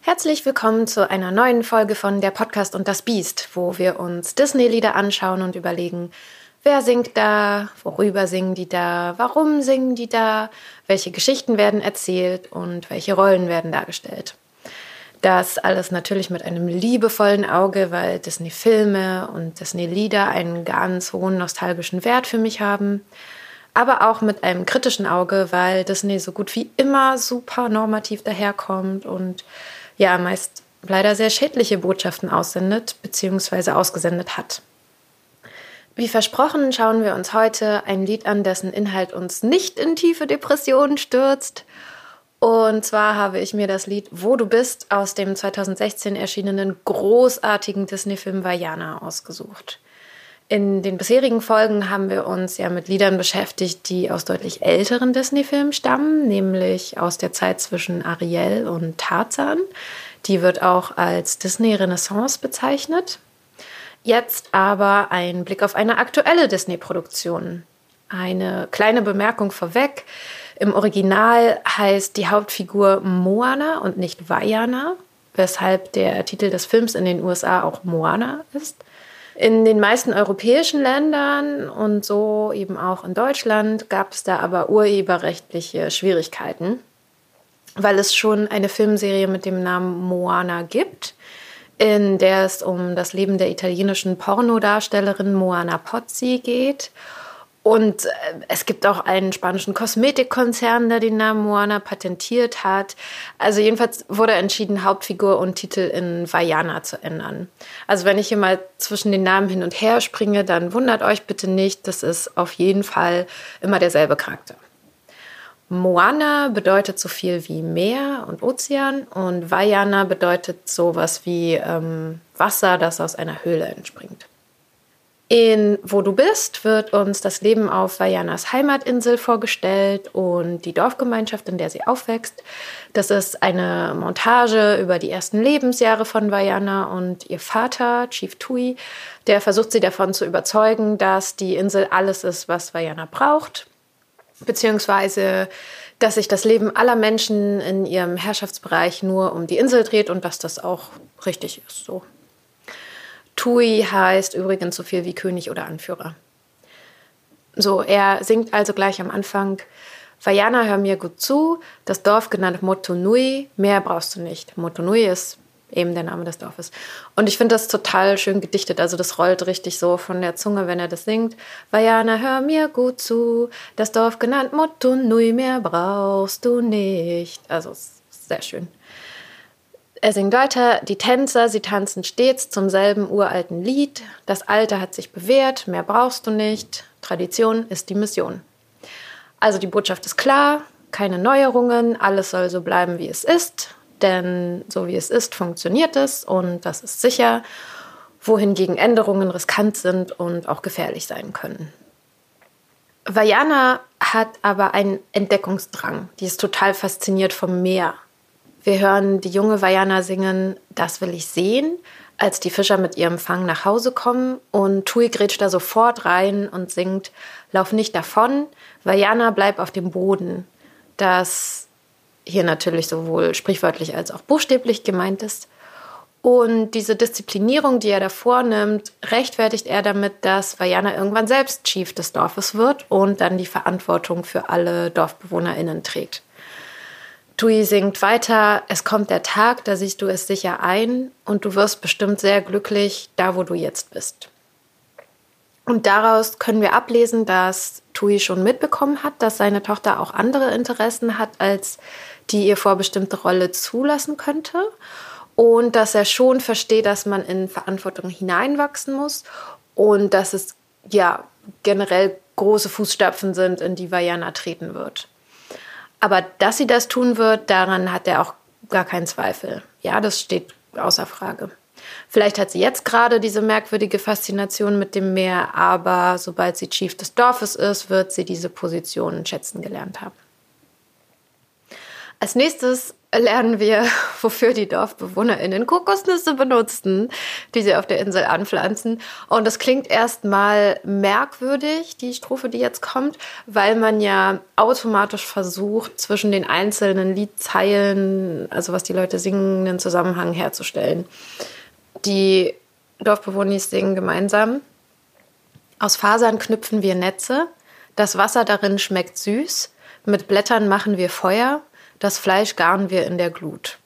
Herzlich willkommen zu einer neuen Folge von Der Podcast und das Biest, wo wir uns Disney-Lieder anschauen und überlegen, wer singt da, worüber singen die da, warum singen die da, welche Geschichten werden erzählt und welche Rollen werden dargestellt. Das alles natürlich mit einem liebevollen Auge, weil Disney-Filme und Disney-Lieder einen ganz hohen nostalgischen Wert für mich haben aber auch mit einem kritischen Auge, weil Disney so gut wie immer super normativ daherkommt und ja meist leider sehr schädliche Botschaften aussendet bzw. ausgesendet hat. Wie versprochen schauen wir uns heute ein Lied an, dessen Inhalt uns nicht in tiefe Depressionen stürzt. Und zwar habe ich mir das Lied Wo du bist aus dem 2016 erschienenen großartigen Disney-Film Vajana ausgesucht. In den bisherigen Folgen haben wir uns ja mit Liedern beschäftigt, die aus deutlich älteren Disney-Filmen stammen, nämlich aus der Zeit zwischen Ariel und Tarzan. Die wird auch als Disney-Renaissance bezeichnet. Jetzt aber ein Blick auf eine aktuelle Disney-Produktion. Eine kleine Bemerkung vorweg. Im Original heißt die Hauptfigur Moana und nicht Vajana, weshalb der Titel des Films in den USA auch Moana ist. In den meisten europäischen Ländern und so eben auch in Deutschland gab es da aber urheberrechtliche Schwierigkeiten, weil es schon eine Filmserie mit dem Namen Moana gibt, in der es um das Leben der italienischen Pornodarstellerin Moana Pozzi geht. Und äh, es gibt auch einen spanischen Kosmetikkonzern, der den Namen Moana patentiert hat. Also jedenfalls wurde entschieden, Hauptfigur und Titel in Vajana zu ändern. Also wenn ich hier mal zwischen den Namen hin und her springe, dann wundert euch bitte nicht, das ist auf jeden Fall immer derselbe Charakter. Moana bedeutet so viel wie Meer und Ozean und Vajana bedeutet sowas wie ähm, Wasser, das aus einer Höhle entspringt. In Wo du bist wird uns das Leben auf Vajanas Heimatinsel vorgestellt und die Dorfgemeinschaft, in der sie aufwächst. Das ist eine Montage über die ersten Lebensjahre von Vajana und ihr Vater, Chief Tui, der versucht sie davon zu überzeugen, dass die Insel alles ist, was Vajana braucht, beziehungsweise dass sich das Leben aller Menschen in ihrem Herrschaftsbereich nur um die Insel dreht und dass das auch richtig ist so. Tui heißt übrigens so viel wie König oder Anführer. So, er singt also gleich am Anfang, Vajana, hör mir gut zu, das Dorf genannt Motunui, mehr brauchst du nicht. Motunui ist eben der Name des Dorfes. Und ich finde das total schön gedichtet, also das rollt richtig so von der Zunge, wenn er das singt. Vajana, hör mir gut zu, das Dorf genannt Motunui, mehr brauchst du nicht. Also sehr schön. Er singt weiter, die Tänzer, sie tanzen stets zum selben uralten Lied. Das Alte hat sich bewährt, mehr brauchst du nicht. Tradition ist die Mission. Also die Botschaft ist klar, keine Neuerungen, alles soll so bleiben, wie es ist. Denn so wie es ist, funktioniert es und das ist sicher, wohingegen Änderungen riskant sind und auch gefährlich sein können. Vajana hat aber einen Entdeckungsdrang. Die ist total fasziniert vom Meer wir hören die junge Vajana singen Das will ich sehen, als die Fischer mit ihrem Fang nach Hause kommen und Tui grätscht da sofort rein und singt Lauf nicht davon, Vajana bleib auf dem Boden. Das hier natürlich sowohl sprichwörtlich als auch buchstäblich gemeint ist. Und diese Disziplinierung, die er da vornimmt, rechtfertigt er damit, dass Vajana irgendwann selbst Chief des Dorfes wird und dann die Verantwortung für alle DorfbewohnerInnen trägt. Tui singt weiter, es kommt der Tag, da siehst du es sicher ein und du wirst bestimmt sehr glücklich da, wo du jetzt bist. Und daraus können wir ablesen, dass Tui schon mitbekommen hat, dass seine Tochter auch andere Interessen hat, als die ihr vorbestimmte Rolle zulassen könnte. Und dass er schon versteht, dass man in Verantwortung hineinwachsen muss und dass es ja generell große Fußstapfen sind, in die Vajana treten wird. Aber dass sie das tun wird, daran hat er auch gar keinen Zweifel. Ja, das steht außer Frage. Vielleicht hat sie jetzt gerade diese merkwürdige Faszination mit dem Meer, aber sobald sie Chief des Dorfes ist, wird sie diese Position schätzen gelernt haben. Als nächstes lernen wir, wofür die DorfbewohnerInnen Kokosnüsse benutzten, die sie auf der Insel anpflanzen. Und das klingt erstmal merkwürdig, die Strophe, die jetzt kommt, weil man ja automatisch versucht, zwischen den einzelnen Liedzeilen, also was die Leute singen, einen Zusammenhang herzustellen. Die Dorfbewohner singen gemeinsam. Aus Fasern knüpfen wir Netze, das Wasser darin schmeckt süß, mit Blättern machen wir Feuer, das Fleisch garen wir in der Glut.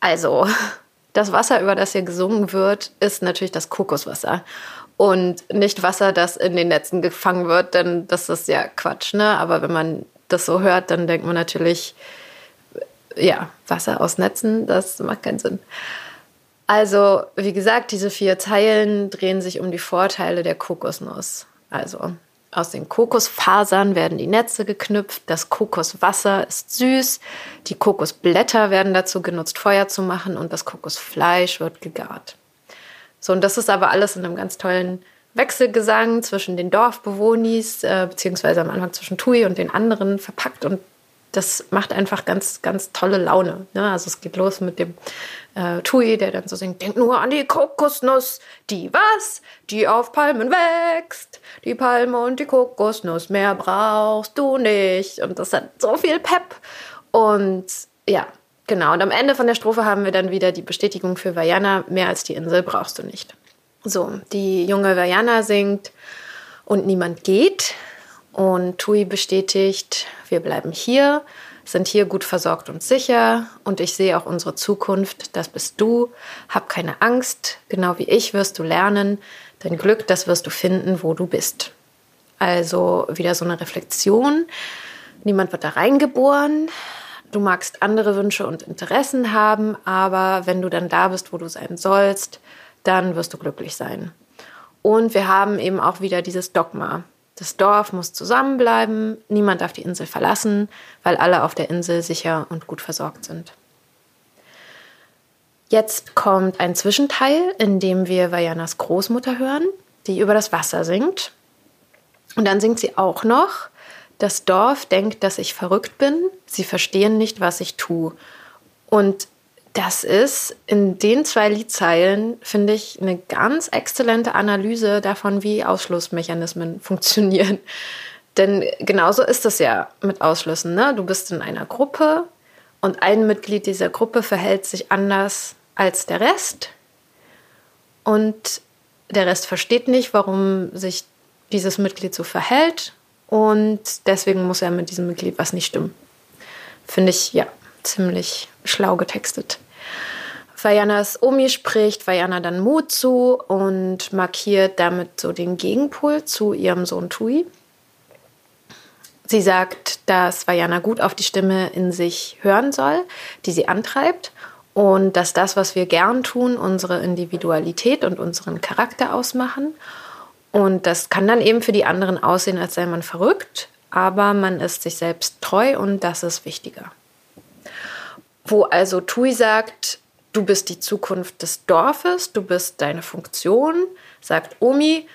Also, das Wasser, über das hier gesungen wird, ist natürlich das Kokoswasser. Und nicht Wasser, das in den Netzen gefangen wird, denn das ist ja Quatsch, ne? Aber wenn man das so hört, dann denkt man natürlich, ja, Wasser aus Netzen, das macht keinen Sinn. Also, wie gesagt, diese vier Zeilen drehen sich um die Vorteile der Kokosnuss. Also, aus den Kokosfasern werden die Netze geknüpft, das Kokoswasser ist süß, die Kokosblätter werden dazu genutzt, Feuer zu machen und das Kokosfleisch wird gegart. So, und das ist aber alles in einem ganz tollen Wechselgesang zwischen den Dorfbewohnis, äh, beziehungsweise am Anfang zwischen Tui und den anderen verpackt und das macht einfach ganz, ganz tolle Laune. Ne? Also es geht los mit dem äh, Tui, der dann so singt, denk nur an die Kokosnuss, die was? Die auf Palmen wächst. Die Palme und die Kokosnuss, mehr brauchst du nicht. Und das hat so viel Pep. Und ja, genau. Und am Ende von der Strophe haben wir dann wieder die Bestätigung für Vajana, mehr als die Insel brauchst du nicht. So, die junge Vajana singt und niemand geht. Und Tui bestätigt, wir bleiben hier, sind hier gut versorgt und sicher. Und ich sehe auch unsere Zukunft, das bist du. Hab keine Angst, genau wie ich wirst du lernen. Dein Glück, das wirst du finden, wo du bist. Also wieder so eine Reflexion. Niemand wird da reingeboren. Du magst andere Wünsche und Interessen haben, aber wenn du dann da bist, wo du sein sollst, dann wirst du glücklich sein. Und wir haben eben auch wieder dieses Dogma. Das Dorf muss zusammenbleiben, niemand darf die Insel verlassen, weil alle auf der Insel sicher und gut versorgt sind. Jetzt kommt ein Zwischenteil, in dem wir Vajanas Großmutter hören, die über das Wasser singt. Und dann singt sie auch noch, das Dorf denkt, dass ich verrückt bin, sie verstehen nicht, was ich tue. Und das ist in den zwei Liedzeilen, finde ich, eine ganz exzellente Analyse davon, wie Ausschlussmechanismen funktionieren. Denn genauso ist es ja mit Ausschlüssen. Ne? Du bist in einer Gruppe und ein Mitglied dieser Gruppe verhält sich anders als der Rest. Und der Rest versteht nicht, warum sich dieses Mitglied so verhält. Und deswegen muss er mit diesem Mitglied was nicht stimmen. Finde ich ja ziemlich schlau getextet. Vajanas Omi spricht Vajana dann Mut zu und markiert damit so den Gegenpol zu ihrem Sohn Tui. Sie sagt, dass Vajana gut auf die Stimme in sich hören soll, die sie antreibt und dass das, was wir gern tun, unsere Individualität und unseren Charakter ausmachen. Und das kann dann eben für die anderen aussehen, als sei man verrückt, aber man ist sich selbst treu und das ist wichtiger. Wo also Tui sagt, du bist die Zukunft des Dorfes, du bist deine Funktion, sagt Omi,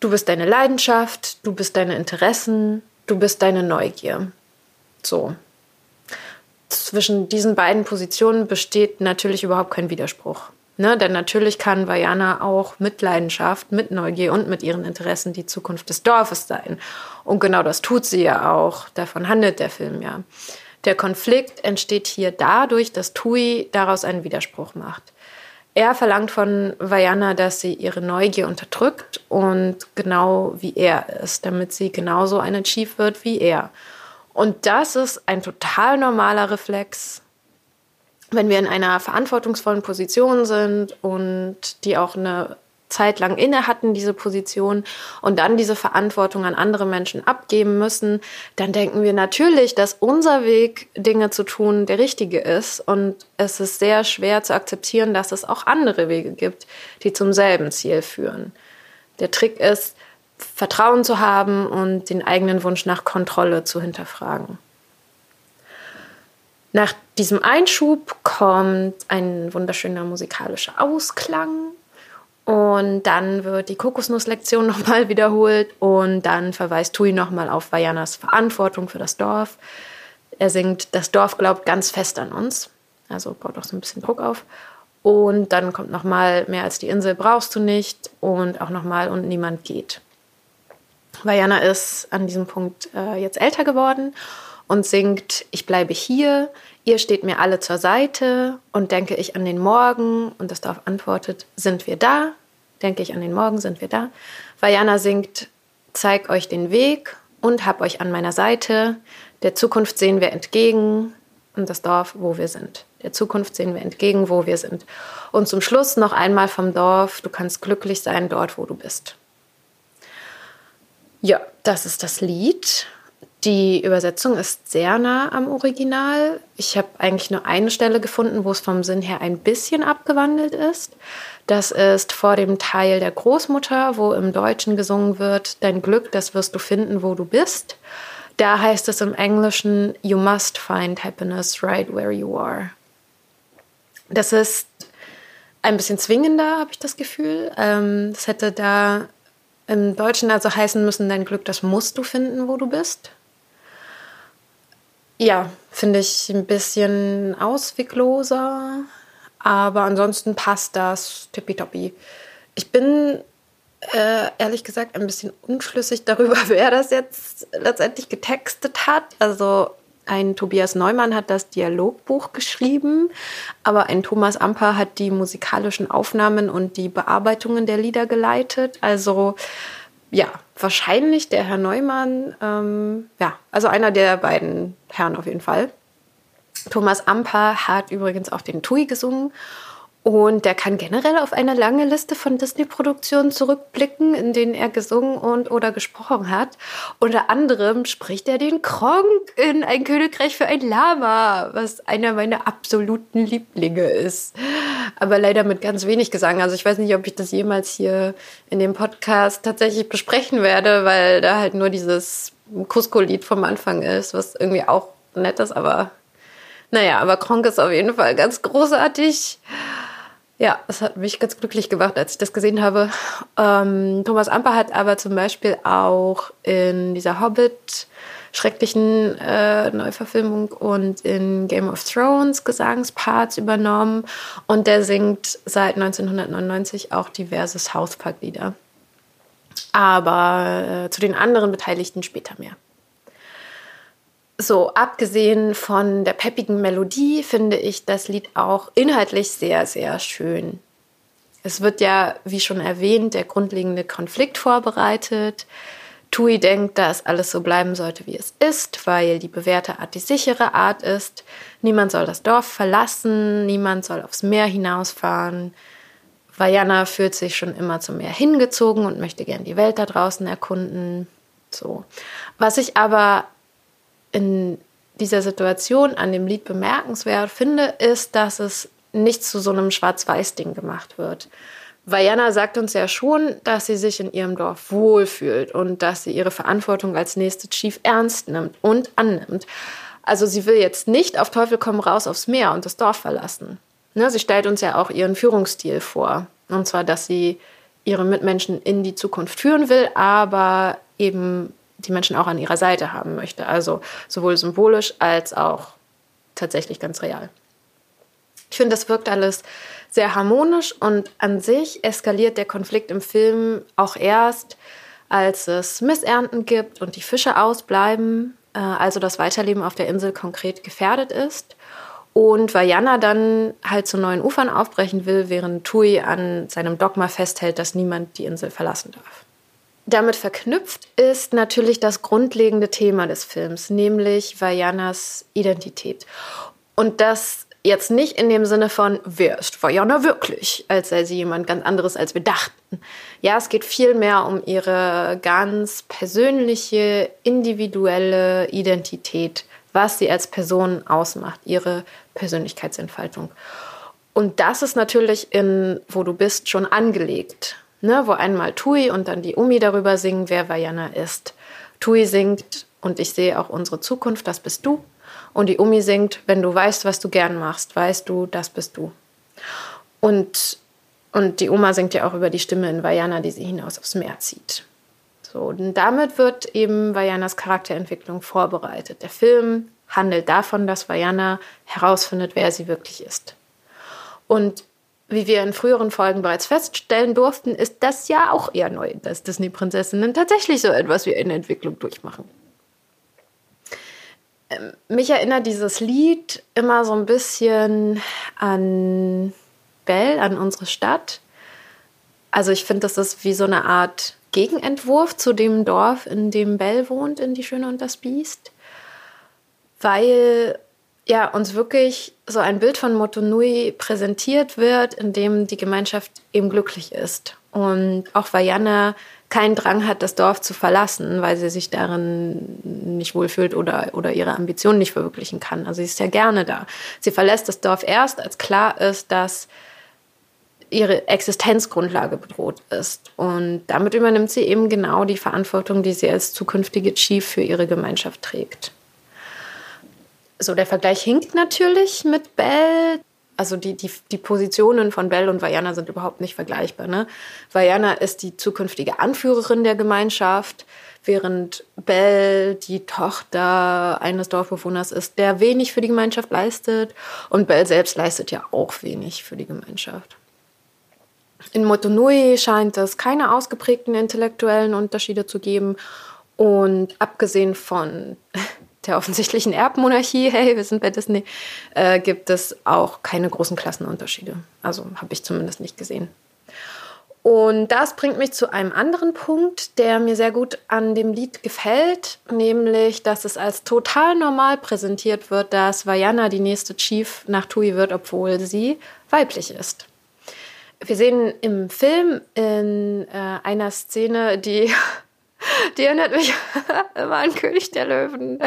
du bist deine Leidenschaft, du bist deine Interessen, du bist deine Neugier. So. Zwischen diesen beiden Positionen besteht natürlich überhaupt kein Widerspruch. Ne? Denn natürlich kann Vajana auch mit Leidenschaft, mit Neugier und mit ihren Interessen die Zukunft des Dorfes sein. Und genau das tut sie ja auch. Davon handelt der Film ja. Der Konflikt entsteht hier dadurch, dass Tui daraus einen Widerspruch macht. Er verlangt von Vajana, dass sie ihre Neugier unterdrückt und genau wie er ist, damit sie genauso ein Chief wird wie er. Und das ist ein total normaler Reflex, wenn wir in einer verantwortungsvollen Position sind und die auch eine Zeit lang inne hatten, diese Position, und dann diese Verantwortung an andere Menschen abgeben müssen, dann denken wir natürlich, dass unser Weg, Dinge zu tun, der richtige ist. Und es ist sehr schwer zu akzeptieren, dass es auch andere Wege gibt, die zum selben Ziel führen. Der Trick ist, Vertrauen zu haben und den eigenen Wunsch nach Kontrolle zu hinterfragen. Nach diesem Einschub kommt ein wunderschöner musikalischer Ausklang und dann wird die Kokosnusslektion nochmal wiederholt und dann verweist Tui nochmal auf Vajanas Verantwortung für das Dorf. Er singt, das Dorf glaubt ganz fest an uns. Also baut auch so ein bisschen Druck auf. Und dann kommt nochmal, mehr als die Insel brauchst du nicht. Und auch nochmal, und niemand geht. Vajana ist an diesem Punkt äh, jetzt älter geworden und singt, ich bleibe hier, ihr steht mir alle zur Seite und denke ich an den Morgen und das Dorf antwortet, sind wir da? Denke ich an den Morgen, sind wir da? Vajana singt, zeig euch den Weg und hab euch an meiner Seite. Der Zukunft sehen wir entgegen und das Dorf, wo wir sind. Der Zukunft sehen wir entgegen, wo wir sind. Und zum Schluss noch einmal vom Dorf, du kannst glücklich sein dort, wo du bist. Ja, das ist das Lied. Die Übersetzung ist sehr nah am Original. Ich habe eigentlich nur eine Stelle gefunden, wo es vom Sinn her ein bisschen abgewandelt ist. Das ist vor dem Teil der Großmutter, wo im Deutschen gesungen wird, Dein Glück, das wirst du finden, wo du bist. Da heißt es im Englischen, You must find happiness right where you are. Das ist ein bisschen zwingender, habe ich das Gefühl. Ähm, das hätte da im Deutschen also heißen müssen, dein Glück, das musst du finden, wo du bist. Ja, finde ich ein bisschen auswegloser, aber ansonsten passt das tippitoppi. Ich bin äh, ehrlich gesagt ein bisschen unschlüssig darüber, wer das jetzt letztendlich getextet hat. Also ein Tobias Neumann hat das Dialogbuch geschrieben, aber ein Thomas Amper hat die musikalischen Aufnahmen und die Bearbeitungen der Lieder geleitet. Also ja, wahrscheinlich der Herr Neumann, ähm, ja, also einer der beiden Herren auf jeden Fall. Thomas Amper hat übrigens auch den Tui gesungen und der kann generell auf eine lange Liste von Disney-Produktionen zurückblicken, in denen er gesungen und oder gesprochen hat. Unter anderem spricht er den Kronk in Ein Königreich für ein Lama, was einer meiner absoluten Lieblinge ist. Aber leider mit ganz wenig Gesang. Also ich weiß nicht, ob ich das jemals hier in dem Podcast tatsächlich besprechen werde, weil da halt nur dieses Cusco-Lied vom Anfang ist, was irgendwie auch nett ist, aber naja, aber Kronk ist auf jeden Fall ganz großartig. Ja, es hat mich ganz glücklich gemacht, als ich das gesehen habe. Ähm, Thomas Amper hat aber zum Beispiel auch in dieser Hobbit schrecklichen äh, Neuverfilmung und in Game of Thrones Gesangsparts übernommen und der singt seit 1999 auch diverse South Park Lieder. Aber äh, zu den anderen Beteiligten später mehr. So, abgesehen von der peppigen Melodie finde ich das Lied auch inhaltlich sehr, sehr schön. Es wird ja, wie schon erwähnt, der grundlegende Konflikt vorbereitet. Tui denkt, dass alles so bleiben sollte, wie es ist, weil die bewährte Art die sichere Art ist. Niemand soll das Dorf verlassen, niemand soll aufs Meer hinausfahren. Vajana fühlt sich schon immer zum Meer hingezogen und möchte gern die Welt da draußen erkunden. So. Was ich aber in dieser Situation an dem Lied bemerkenswert finde, ist, dass es nicht zu so einem Schwarz-Weiß-Ding gemacht wird. Vajana sagt uns ja schon, dass sie sich in ihrem Dorf wohlfühlt und dass sie ihre Verantwortung als nächste Chief ernst nimmt und annimmt. Also sie will jetzt nicht auf Teufel komm raus aufs Meer und das Dorf verlassen. Ne, sie stellt uns ja auch ihren Führungsstil vor. Und zwar, dass sie ihre Mitmenschen in die Zukunft führen will, aber eben die Menschen auch an ihrer Seite haben möchte. Also sowohl symbolisch als auch tatsächlich ganz real. Ich finde, das wirkt alles sehr harmonisch und an sich eskaliert der Konflikt im Film auch erst, als es Missernten gibt und die Fische ausbleiben, äh, also das Weiterleben auf der Insel konkret gefährdet ist. Und Vajana dann halt zu neuen Ufern aufbrechen will, während Tui an seinem Dogma festhält, dass niemand die Insel verlassen darf. Damit verknüpft ist natürlich das grundlegende Thema des Films, nämlich Vajanas Identität. Und das jetzt nicht in dem Sinne von, wer ist Vajana wirklich, als sei sie jemand ganz anderes, als wir dachten. Ja, es geht vielmehr um ihre ganz persönliche, individuelle Identität, was sie als Person ausmacht, ihre Persönlichkeitsentfaltung. Und das ist natürlich in Wo du bist schon angelegt ne, wo einmal Tui und dann die Umi darüber singen, wer Vajana ist. Tui singt und ich sehe auch unsere Zukunft, das bist du. Und die Umi singt, wenn du weißt, was du gern machst, weißt du, das bist du. Und, und die Oma singt ja auch über die Stimme in Vajana, die sie hinaus aufs Meer zieht. So, und damit wird eben Vajanas Charakterentwicklung vorbereitet. Der Film handelt davon, dass Vajana herausfindet, wer sie wirklich ist. Und wie wir in früheren Folgen bereits feststellen durften, ist das ja auch eher neu, dass Disney-Prinzessinnen tatsächlich so etwas wie eine Entwicklung durchmachen. Ähm, mich erinnert dieses Lied immer so ein bisschen an Bell, an unsere Stadt. Also ich finde, das ist wie so eine Art Gegenentwurf zu dem Dorf, in dem Bell wohnt, in Die Schöne und das Biest. Weil ja, uns wirklich so ein Bild von Motonui präsentiert wird, in dem die Gemeinschaft eben glücklich ist. Und auch Vajana keinen Drang hat, das Dorf zu verlassen, weil sie sich darin nicht wohlfühlt oder, oder ihre Ambitionen nicht verwirklichen kann. Also sie ist ja gerne da. Sie verlässt das Dorf erst, als klar ist, dass ihre Existenzgrundlage bedroht ist. Und damit übernimmt sie eben genau die Verantwortung, die sie als zukünftige Chief für ihre Gemeinschaft trägt. So, der Vergleich hinkt natürlich mit Bell. Also die, die, die Positionen von Bell und Vajana sind überhaupt nicht vergleichbar. Ne? Vajana ist die zukünftige Anführerin der Gemeinschaft, während Bell die Tochter eines Dorfbewohners ist, der wenig für die Gemeinschaft leistet. Und Bell selbst leistet ja auch wenig für die Gemeinschaft. In Motonui scheint es keine ausgeprägten intellektuellen Unterschiede zu geben. Und abgesehen von der offensichtlichen Erbmonarchie, hey, wir sind bei Disney, äh, gibt es auch keine großen Klassenunterschiede. Also habe ich zumindest nicht gesehen. Und das bringt mich zu einem anderen Punkt, der mir sehr gut an dem Lied gefällt, nämlich, dass es als total normal präsentiert wird, dass Vajana die nächste Chief nach Tui wird, obwohl sie weiblich ist. Wir sehen im Film in äh, einer Szene, die die erinnert mich immer an König der Löwen,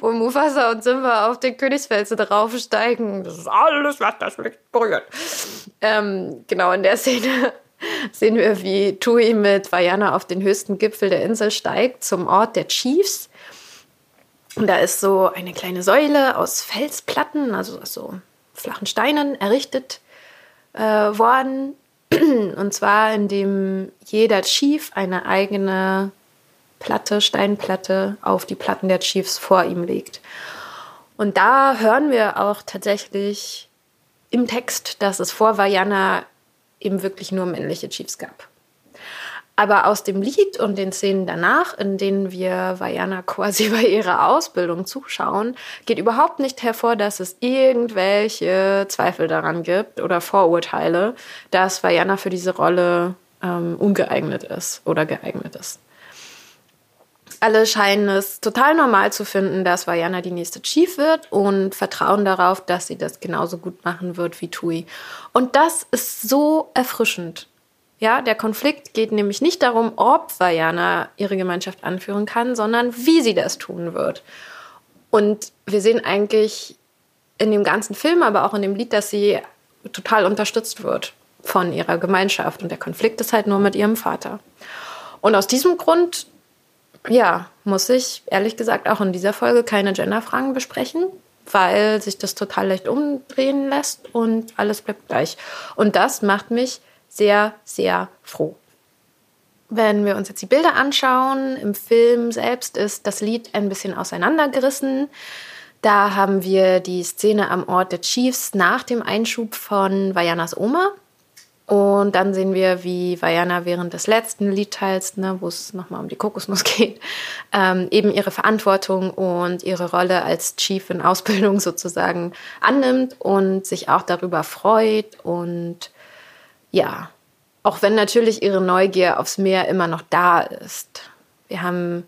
wo Mufasa und Simba auf den Königsfelsen draufsteigen. Das ist alles, was das Licht berührt. Ähm, genau in der Szene sehen wir, wie Tui mit Vajana auf den höchsten Gipfel der Insel steigt, zum Ort der Chiefs. Und da ist so eine kleine Säule aus Felsplatten, also aus so flachen Steinen errichtet äh, worden. Und zwar, indem jeder Chief eine eigene Platte, Steinplatte auf die Platten der Chiefs vor ihm legt. Und da hören wir auch tatsächlich im Text, dass es vor Vajana eben wirklich nur männliche Chiefs gab. Aber aus dem Lied und den Szenen danach, in denen wir Vajana quasi bei ihrer Ausbildung zuschauen, geht überhaupt nicht hervor, dass es irgendwelche Zweifel daran gibt oder Vorurteile, dass Vajana für diese Rolle ähm, ungeeignet ist oder geeignet ist. Alle scheinen es total normal zu finden, dass Vajana die nächste Chief wird und vertrauen darauf, dass sie das genauso gut machen wird wie Tui. Und das ist so erfrischend. Ja, der Konflikt geht nämlich nicht darum, ob Vajana ihre Gemeinschaft anführen kann, sondern wie sie das tun wird. Und wir sehen eigentlich in dem ganzen Film, aber auch in dem Lied, dass sie total unterstützt wird von ihrer Gemeinschaft. Und der Konflikt ist halt nur mit ihrem Vater. Und aus diesem Grund ja, muss ich ehrlich gesagt auch in dieser Folge keine Genderfragen besprechen, weil sich das total leicht umdrehen lässt und alles bleibt gleich. Und das macht mich sehr, sehr froh. Wenn wir uns jetzt die Bilder anschauen, im Film selbst ist das Lied ein bisschen auseinandergerissen. Da haben wir die Szene am Ort der Chiefs nach dem Einschub von Vajanas Oma. Und dann sehen wir, wie Vajana während des letzten Liedteils, ne, wo es nochmal um die Kokosnuss geht, ähm, eben ihre Verantwortung und ihre Rolle als Chief in Ausbildung sozusagen annimmt und sich auch darüber freut. Und ja, auch wenn natürlich ihre Neugier aufs Meer immer noch da ist. Wir haben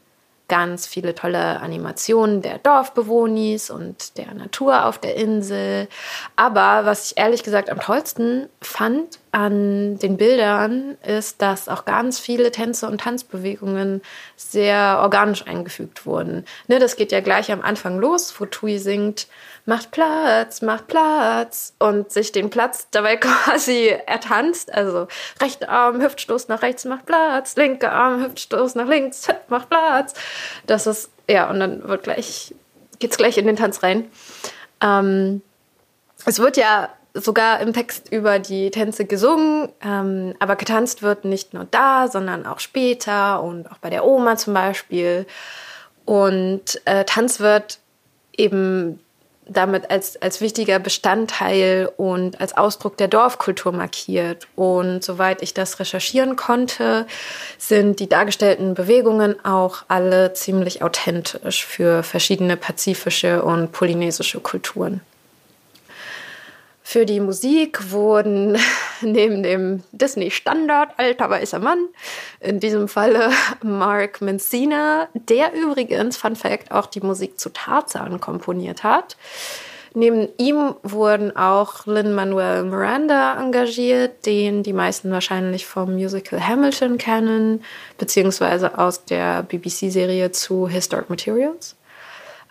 ganz viele tolle Animationen der Dorfbewohnis und der Natur auf der Insel. Aber was ich ehrlich gesagt am tollsten fand an den Bildern, ist, dass auch ganz viele Tänze und Tanzbewegungen sehr organisch eingefügt wurden. Ne, das geht ja gleich am Anfang los, wo Tui singt, macht Platz, macht Platz und sich den Platz dabei quasi ertanzt. Also rechter Arm, Hüftstoß nach rechts, macht Platz, linker Arm, Hüftstoß nach links, macht Platz. Das ist, ja, und dann wird gleich, geht's gleich in den Tanz rein. Ähm, es wird ja sogar im Text über die Tänze gesungen, ähm, aber getanzt wird nicht nur da, sondern auch später und auch bei der Oma zum Beispiel. Und äh, Tanz wird eben damit als, als wichtiger Bestandteil und als Ausdruck der Dorfkultur markiert. Und soweit ich das recherchieren konnte, sind die dargestellten Bewegungen auch alle ziemlich authentisch für verschiedene pazifische und polynesische Kulturen. Für die Musik wurden neben dem Disney-Standard Alter weißer Mann, in diesem Falle Mark Mencina, der übrigens, Fun Fact, auch die Musik zu Tarzan komponiert hat. Neben ihm wurden auch Lin-Manuel Miranda engagiert, den die meisten wahrscheinlich vom Musical Hamilton kennen, beziehungsweise aus der BBC-Serie zu Historic Materials.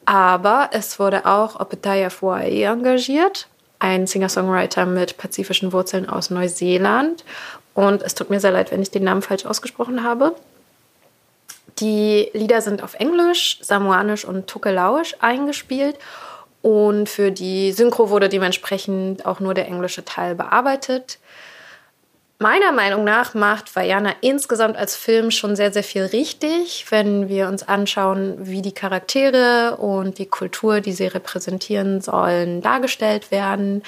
Aber es wurde auch Opetaya Fuae engagiert, ein Singer-Songwriter mit pazifischen Wurzeln aus Neuseeland. Und es tut mir sehr leid, wenn ich den Namen falsch ausgesprochen habe. Die Lieder sind auf Englisch, Samoanisch und Tukelauisch eingespielt. Und für die Synchro wurde dementsprechend auch nur der englische Teil bearbeitet meiner Meinung nach macht Vajana insgesamt als Film schon sehr, sehr viel richtig, wenn wir uns anschauen, wie die Charaktere und die Kultur, die sie repräsentieren sollen, dargestellt werden.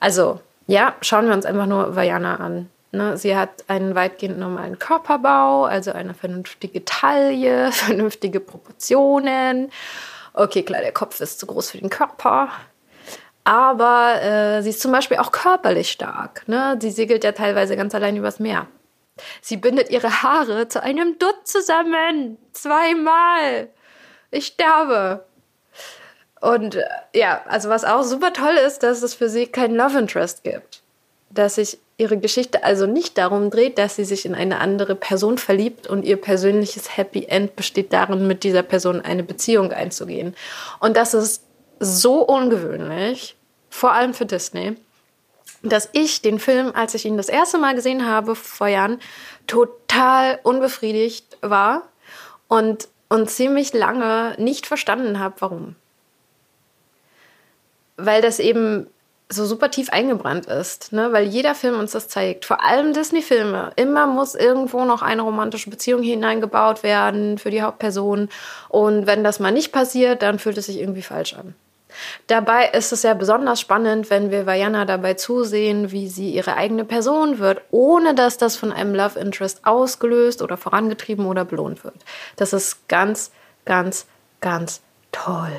Also, ja, schauen wir uns einfach nur Vajana an. Ne? Sie hat einen weitgehend normalen Körperbau, also eine vernünftige Taille, vernünftige Proportionen. Okay, klar, der Kopf ist zu groß für den Körper. Aber äh, sie ist zum Beispiel auch körperlich stark. Ne? Sie segelt ja teilweise ganz allein übers Meer. Sie bindet ihre Haare zu einem Dutt zusammen. Zweimal. Ich sterbe. Und äh, ja, also was auch super toll ist, dass es für sie kein Love Interest gibt. Dass sich ihre Geschichte also nicht darum dreht, dass sie sich in eine andere Person verliebt und ihr persönliches Happy End besteht darin, mit dieser Person eine Beziehung einzugehen. Und das ist so ungewöhnlich, vor allem für Disney, dass ich den Film, als ich ihn das erste Mal gesehen habe vor Jahren, total unbefriedigt war und, und ziemlich lange nicht verstanden habe, warum. Weil das eben so super tief eingebrannt ist, ne? weil jeder Film uns das zeigt. Vor allem Disney-Filme. Immer muss irgendwo noch eine romantische Beziehung hineingebaut werden für die Hauptperson. Und wenn das mal nicht passiert, dann fühlt es sich irgendwie falsch an. Dabei ist es ja besonders spannend, wenn wir Vajana dabei zusehen, wie sie ihre eigene Person wird, ohne dass das von einem Love Interest ausgelöst oder vorangetrieben oder belohnt wird. Das ist ganz, ganz, ganz toll.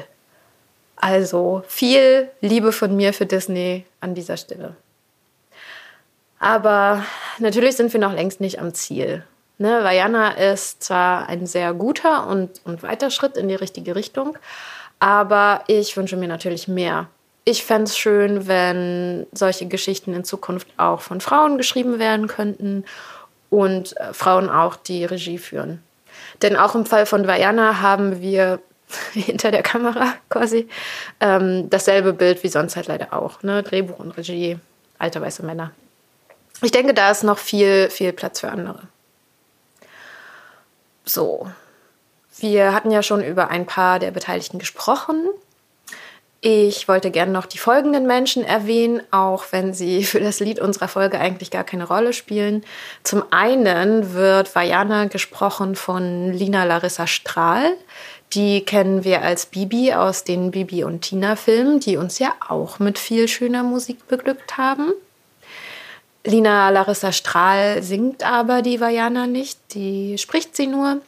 Also viel Liebe von mir für Disney an dieser Stelle. Aber natürlich sind wir noch längst nicht am Ziel. Ne, Vajana ist zwar ein sehr guter und, und weiter Schritt in die richtige Richtung, aber ich wünsche mir natürlich mehr. Ich fände es schön, wenn solche Geschichten in Zukunft auch von Frauen geschrieben werden könnten und äh, Frauen auch die Regie führen. Denn auch im Fall von Vajana haben wir hinter der Kamera quasi ähm, dasselbe Bild wie sonst halt leider auch. Ne? Drehbuch und Regie, alte weiße Männer. Ich denke, da ist noch viel, viel Platz für andere. So, wir hatten ja schon über ein paar der Beteiligten gesprochen. Ich wollte gerne noch die folgenden Menschen erwähnen, auch wenn sie für das Lied unserer Folge eigentlich gar keine Rolle spielen. Zum einen wird Vajana gesprochen von Lina Larissa Strahl. Die kennen wir als Bibi aus den Bibi und Tina Filmen, die uns ja auch mit viel schöner Musik beglückt haben. Lina Larissa Strahl singt aber die Vajana nicht, die spricht sie nur.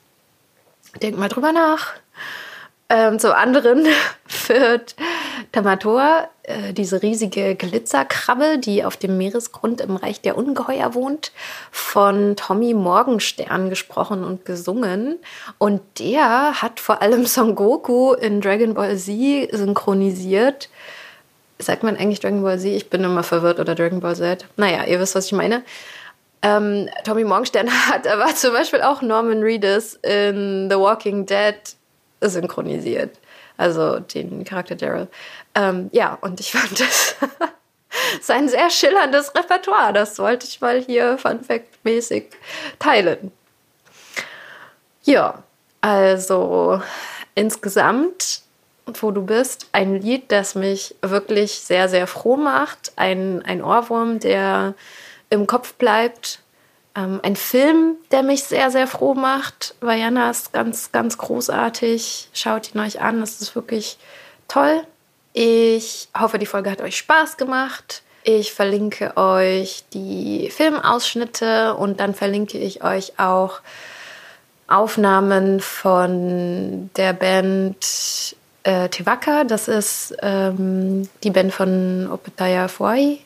Denk mal drüber nach. Ähm, zum anderen führt Tamator, äh, diese riesige Glitzerkrabbe, die auf dem Meeresgrund im Reich der Ungeheuer wohnt, von Tommy Morgenstern gesprochen und gesungen. Und der hat vor allem Son Goku in Dragon Ball Z synchronisiert. Sagt man eigentlich Dragon Ball Z? Ich bin immer verwirrt oder Dragon Ball Z. Naja, ihr wisst, was ich meine. Ähm, Tommy Morgenstern hat aber zum Beispiel auch Norman Reedus in The Walking Dead synchronisiert. Also den Charakter Daryl. Ähm, ja, und ich fand das sein sehr schillerndes Repertoire. Das wollte ich mal hier Fun Fact-mäßig teilen. Ja, also insgesamt, wo du bist, ein Lied, das mich wirklich sehr, sehr froh macht. Ein, ein Ohrwurm, der im Kopf bleibt. Ähm, ein Film, der mich sehr, sehr froh macht. Vajana ist ganz, ganz großartig. Schaut ihn euch an. Es ist wirklich toll. Ich hoffe, die Folge hat euch Spaß gemacht. Ich verlinke euch die Filmausschnitte und dann verlinke ich euch auch Aufnahmen von der Band äh, Tevaka. Das ist ähm, die Band von Opetaya Fuai.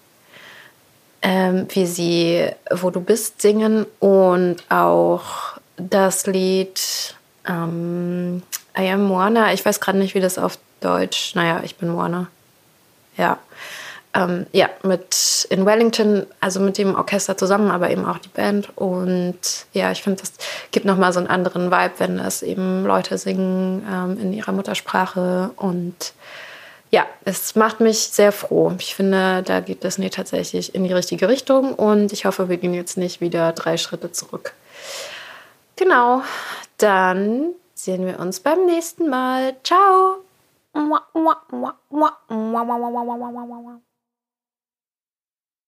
Ähm, wie sie Wo du bist singen und auch das Lied ähm, I am Moana. Ich weiß gerade nicht, wie das auf Deutsch. Naja, ich bin Moana. Ja. Ähm, ja, mit in Wellington, also mit dem Orchester zusammen, aber eben auch die Band. Und ja, ich finde, das gibt nochmal so einen anderen Vibe, wenn es eben Leute singen ähm, in ihrer Muttersprache. Und ja, es macht mich sehr froh. Ich finde, da geht Disney tatsächlich in die richtige Richtung. Und ich hoffe, wir gehen jetzt nicht wieder drei Schritte zurück. Genau, dann sehen wir uns beim nächsten Mal. Ciao!